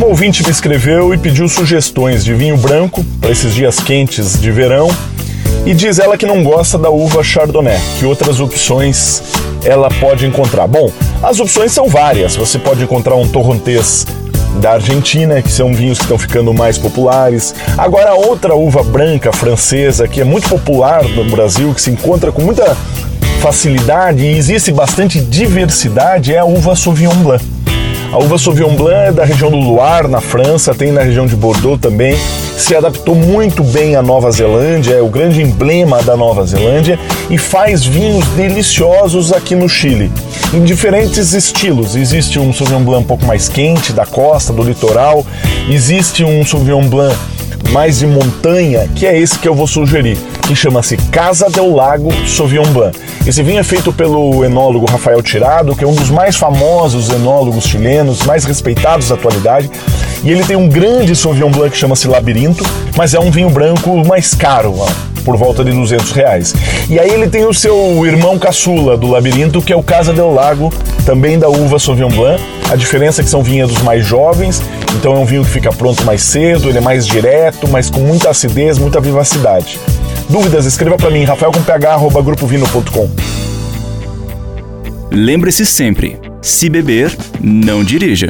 Um ouvinte me escreveu e pediu sugestões de vinho branco para esses dias quentes de verão e diz ela que não gosta da uva Chardonnay, que outras opções ela pode encontrar. Bom, as opções são várias. Você pode encontrar um torrontés da Argentina, que são vinhos que estão ficando mais populares. Agora, outra uva branca francesa que é muito popular no Brasil, que se encontra com muita facilidade e existe bastante diversidade, é a uva Sauvignon Blanc. A uva Sauvignon Blanc é da região do Loire, na França, tem na região de Bordeaux também. Se adaptou muito bem à Nova Zelândia, é o grande emblema da Nova Zelândia e faz vinhos deliciosos aqui no Chile, em diferentes estilos. Existe um Sauvignon Blanc um pouco mais quente, da costa, do litoral. Existe um Sauvignon Blanc mais de montanha, que é esse que eu vou sugerir, que chama-se Casa del Lago Sauvignon Blanc. Esse vinho é feito pelo enólogo Rafael Tirado, que é um dos mais famosos enólogos chilenos, mais respeitados da atualidade. E ele tem um grande Sauvignon Blanc que chama-se Labirinto, mas é um vinho branco mais caro, por volta de 200 reais. E aí ele tem o seu irmão caçula do Labirinto, que é o Casa del Lago, também da uva Sauvignon Blanc. A diferença é que são vinhedos mais jovens, então é um vinho que fica pronto mais cedo, ele é mais direto, mas com muita acidez, muita vivacidade. Dúvidas, escreva para mim, rafael.ph@grupovino.com. Lembre-se sempre, se beber, não dirija.